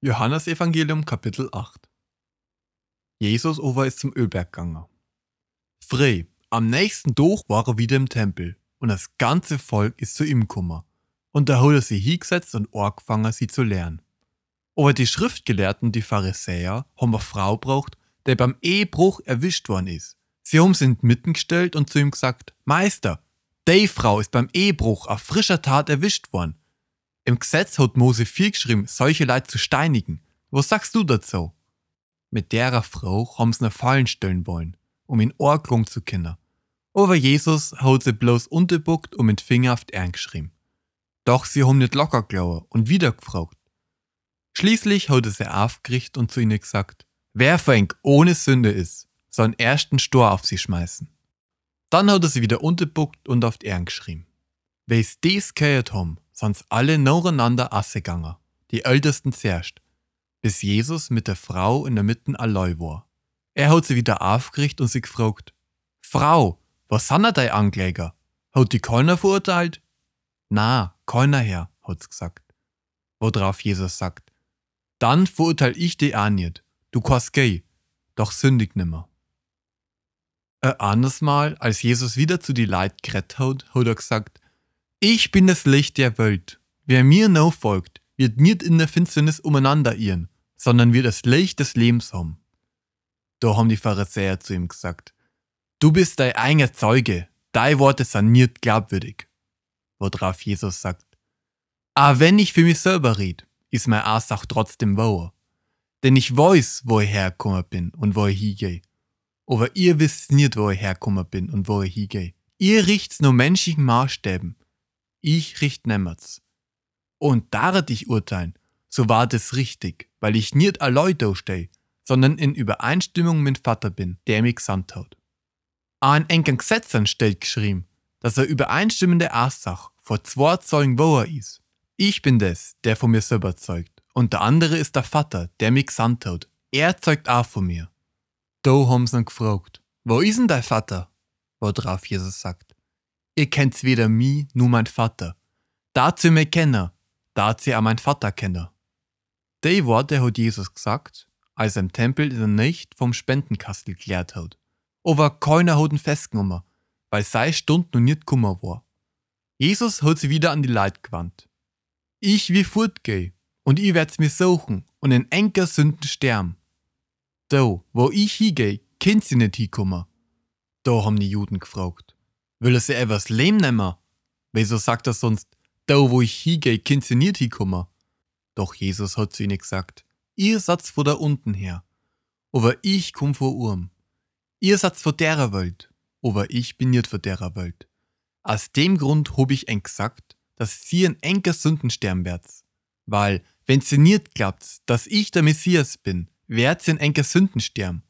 Johannes Evangelium Kapitel 8 Jesus over ist zum Ölberg gegangen. Frei, am nächsten Tag war er wieder im Tempel und das ganze Volk ist zu ihm gekommen. Und da hat er sich hingesetzt und angefangen, sie zu lernen. Aber die Schriftgelehrten, die Pharisäer, haben eine Frau braucht, der beim Ehebruch erwischt worden ist. Sie haben sie mitten gestellt und zu ihm gesagt, Meister, die Frau ist beim Ehebruch auf frischer Tat erwischt worden. Im Gesetz hat Mose viel geschrieben, solche Leute zu steinigen. Was sagst du dazu? Mit derer Frau haben sie eine Fallen stellen wollen, um in Orgelung zu können. Aber Jesus hat sie bloß unterbuckt und mit Finger auf die geschrieben. Doch sie haben nicht locker gelaufen und wieder gefragt. Schließlich hat er sie aufgerichtet und zu ihnen gesagt, wer fängt ohne Sünde ist, soll einen ersten Stor auf sie schmeißen. Dann hat er sie wieder unterbuckt und auf die Ohren geschrieben. Wer es dies gehört haben, sind alle nacheinander assegegangen, die Ältesten zuerst, bis Jesus mit der Frau in der Mitte allein war. Er hat sie wieder aufgerichtet und sie gefragt, Frau, was sind deine Ankläger? Hat die keiner verurteilt? Na, keiner her, hat's gesagt. Worauf Jesus sagt, dann verurteil ich dich auch nicht, du kannst gehen, doch sündig nimmer. Ein anderes Mal, als Jesus wieder zu die Leid gerettet hat, hat er gesagt, ich bin das Licht der Welt. Wer mir nachfolgt, wird nicht in der Finsternis umeinander irren, sondern wird das Licht des Lebens haben. Da haben die Pharisäer zu ihm gesagt, du bist dein eigener Zeuge, deine Worte sind nicht glaubwürdig. Worauf Jesus sagt, ah, wenn ich für mich selber red, ist mein Aussach trotzdem wahr. Denn ich weiß, wo ich hergekommen bin und wo ich hingehe. Aber ihr wisst nicht, wo ich hergekommen bin und wo ich hingehe. Ihr richt's nur menschlichen Maßstäben ich richt nemmerts. Und daret ich urteilen, so war das richtig, weil ich nicht allein da steh, sondern in Übereinstimmung mit Vater bin, der mich gesandt hat. Ein engen Gesetzern stellt geschrieben, dass er übereinstimmende Aussach vor zwei Zeugen wahr ist. Ich bin das, der von mir selber zeugt, und der andere ist der Vater, der mich gesandt hat. Er zeugt auch von mir. Da haben sie ihn gefragt, wo ist denn dein Vater? Worauf Jesus sagt, ihr kennt weder mich nur mein Vater. Dazu mich kennen, dazu auch mein Vater kennen. Die Worte hat Jesus gesagt, als er im Tempel in der Nacht vom Spendenkastel geklärt hat. Aber keiner hat ihn festgenommen, weil sei Stunde noch nicht gekommen war. Jesus hat sie wieder an die Leid gewandt. Ich will fortgehen, und ich werd's mir suchen und in enker Sünden sterben. Da, wo ich hingehe, könnt sie nicht hinkommen. Da haben die Juden gefragt. Will er sich etwas Leben nehmen? Wieso sagt er sonst, da wo ich hingehe, könnt sie nicht hinkommen? Doch Jesus hat zu ihnen gesagt, ihr seid von da unten her, aber ich komm von Urm. Ihr seid von derer Welt, aber ich bin nicht von derer Welt. Aus dem Grund hab ich eng gesagt, dass sie in enker Sünden sterben werdet. Weil, wenn sie nicht glaubt, dass ich der Messias bin, werdet sie in enker Sünden sterben.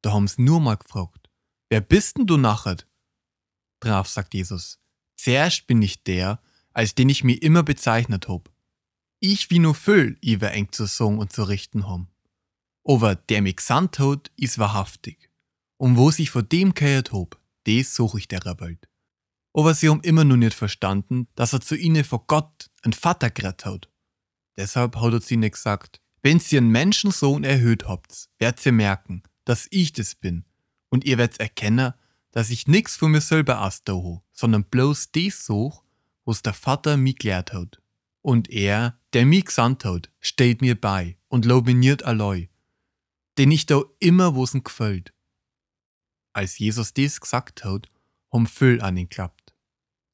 Da haben sie nur mal gefragt, wer bist denn du nachher? Drauf sagt Jesus, zuerst bin ich der, als den ich mir immer bezeichnet hab. Ich wie nur füll, iwer eng zu sagen und zu richten haben. Aber der mich gesandt hat, ist wahrhaftig. Und wo sich vor dem gehört hab, des such ich derer Welt. Aber sie haben immer nur nicht verstanden, dass er zu ihnen vor Gott ein Vater gerettet hat. Deshalb hat er zu ihnen gesagt, wenn sie einen Menschensohn erhöht habt, werdet ihr merken, dass ich das bin. Und ihr werdet erkennen, dass ich nix von mir selber ausdache, sondern bloß das such, was der Vater mir gelehrt hat. Und er, der mich gesandt hat, steht mir bei und lob mich nicht allein, denn ich da immer, wo's ihm gefällt. Als Jesus dies gesagt hat, haben viel an ihn geklappt.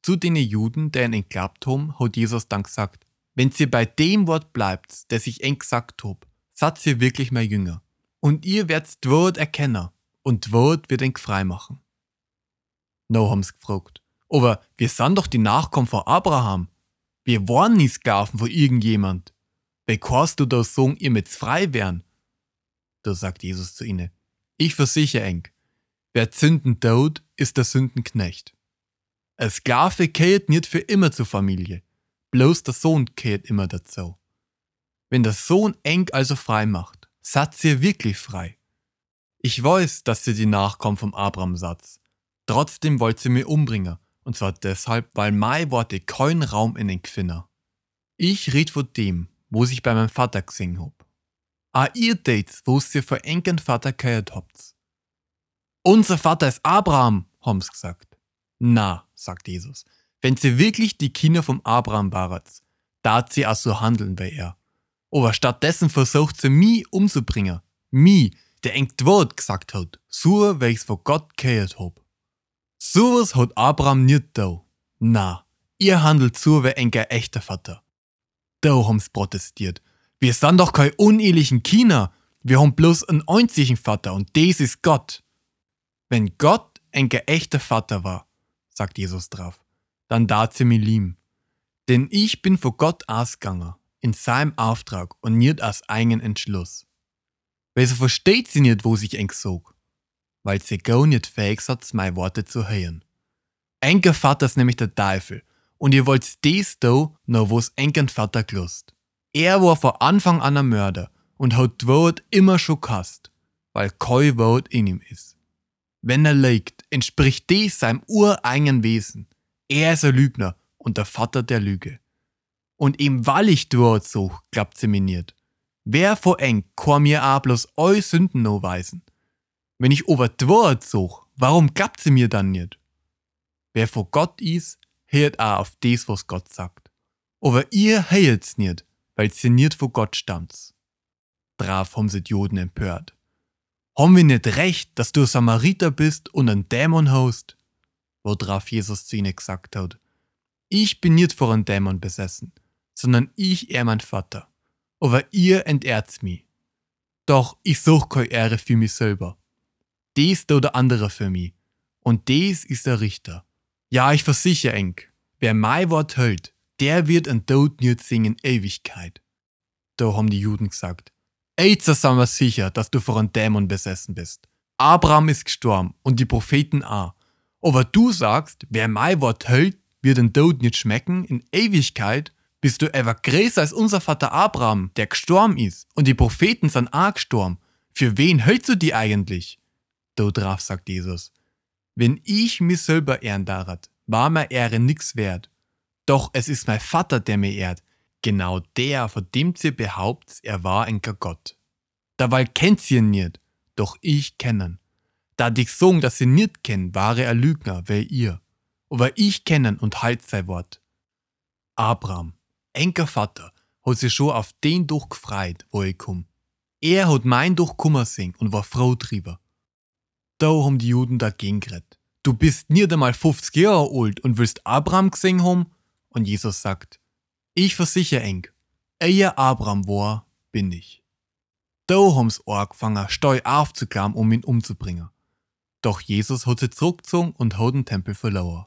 Zu den Juden, die ihn geglaubt haben, hat Jesus dann gesagt, wenn ihr bei dem Wort bleibt, das ich eng gesagt hab, seid ihr wirklich mein Jünger. Und ihr werdet Wort erkennen, und Wort wird ihn frei machen. No haben sie gefragt. Aber wir sind doch die Nachkommen von Abraham. Wir waren nie Sklaven von irgendjemand. Wie kannst du da sagen, ihr mit frei wären? Da sagt Jesus zu ihnen, ich versichere eng, wer Sünden tut, ist der Sündenknecht. Ein Sklave kehrt nicht für immer zur Familie, bloß der Sohn kehrt immer dazu. Wenn der Sohn eng also frei macht, seid ihr wirklich frei. Ich weiß, dass ihr die Nachkommen vom Abraham satz, Trotzdem wollt sie mir umbringen. Und zwar deshalb, weil mein Worte keinen Raum in den Gfinner. Ich red von dem, wo ich bei meinem Vater gesehen hab. A ihr dates, wo's ihr für engen Vater gehört habt. Unser Vater ist Abraham, haben's gesagt. Na, sagt Jesus, wenn sie wirklich die Kinder vom Abraham waret, da sie auch so handeln bei er. Aber stattdessen versucht sie mi umzubringen. Mi, der eng Wort gesagt hat, so wie ich's von Gott gehört hab. Sowas hat Abraham nicht da. Na, ihr handelt so wie ein echter Vater. Da haben's protestiert. Wir sind doch kein unehelichen Kinder. Wir haben bloß einen einzigen Vater und des ist Gott. Wenn Gott ein echter Vater war, sagt Jesus drauf, dann da sie mir lieben. Denn ich bin vor Gott ausgegangen, in seinem Auftrag und nicht aus eigenen Entschluss. Weil so versteht sie nicht, wo sich eng sog. Weil sie gar nicht fähig hat, meine Worte zu hören. Enker Vater ist nämlich der Teufel und ihr wollt des da, noch wo's enken Vater glust. Er war von Anfang an ein Mörder und hat Wort immer schon gehasst, weil kein Wort in ihm ist. Wenn er lügt, entspricht dies seinem ureigenen Wesen. Er ist ein Lügner und der Vater der Lüge. Und ihm weil ich dort so, glaubt sie mir nicht. Wer vor eng kann mir a bloß eu Sünden no weisen? Wenn ich over dort such, warum glaubt sie mir dann nicht? Wer vor Gott is, hört a auf des, was Gott sagt. Aber ihr hört's nicht, weil sie nicht vor Gott stammt. Drauf haben sie die Juden empört. Haben wir nicht recht, dass du Samariter bist und ein Dämon hast? Worauf Jesus zu ihnen gesagt hat, ich bin nicht vor einem Dämon besessen, sondern ich er mein Vater. Aber ihr entehrt mich. Doch ich such keine Ehre für mich selber. Dies da der andere für mich. Und dies ist der Richter. Ja, ich versichere eng, wer mein Wort hält, der wird ein Tod nicht singen Ewigkeit. Da haben die Juden gesagt, Jetzt sind wir sicher, dass du vor einem Dämon besessen bist. Abraham ist gestorben und die Propheten auch. Aber du sagst, wer mein Wort hält, wird den Tod nicht schmecken in Ewigkeit. Bist du ever größer als unser Vater Abraham, der gestorben ist und die Propheten sind auch gestorben. Für wen hältst du die eigentlich? Da drauf sagt Jesus, wenn ich mich selber ehren darat, war mir Ehre nix wert. Doch es ist mein Vater, der mir ehrt, Genau der, von dem sie behauptet, er war ein Gott. Dabei kennt sie ihn nicht, doch ich kennen. Da dich sagen, dass sie nicht kennen, war er Lügner, wer ihr. Aber ich kennen und halt sein Wort. Abraham, enker Vater, hat sich schon auf den Durch gefreut, wo ich komm. Er hat mein Durch Kummer sing und war froh drüber. Da haben die Juden dagegen geredet. Du bist nicht einmal 50 Jahre alt und willst Abraham gesehen haben? Und Jesus sagt, ich versichere eng, ehe Abraham war, bin ich. Da haben's angefangen, Steu aufzuklammern, um ihn umzubringen. Doch Jesus hat sie zurückgezogen und hat den Tempel verloren.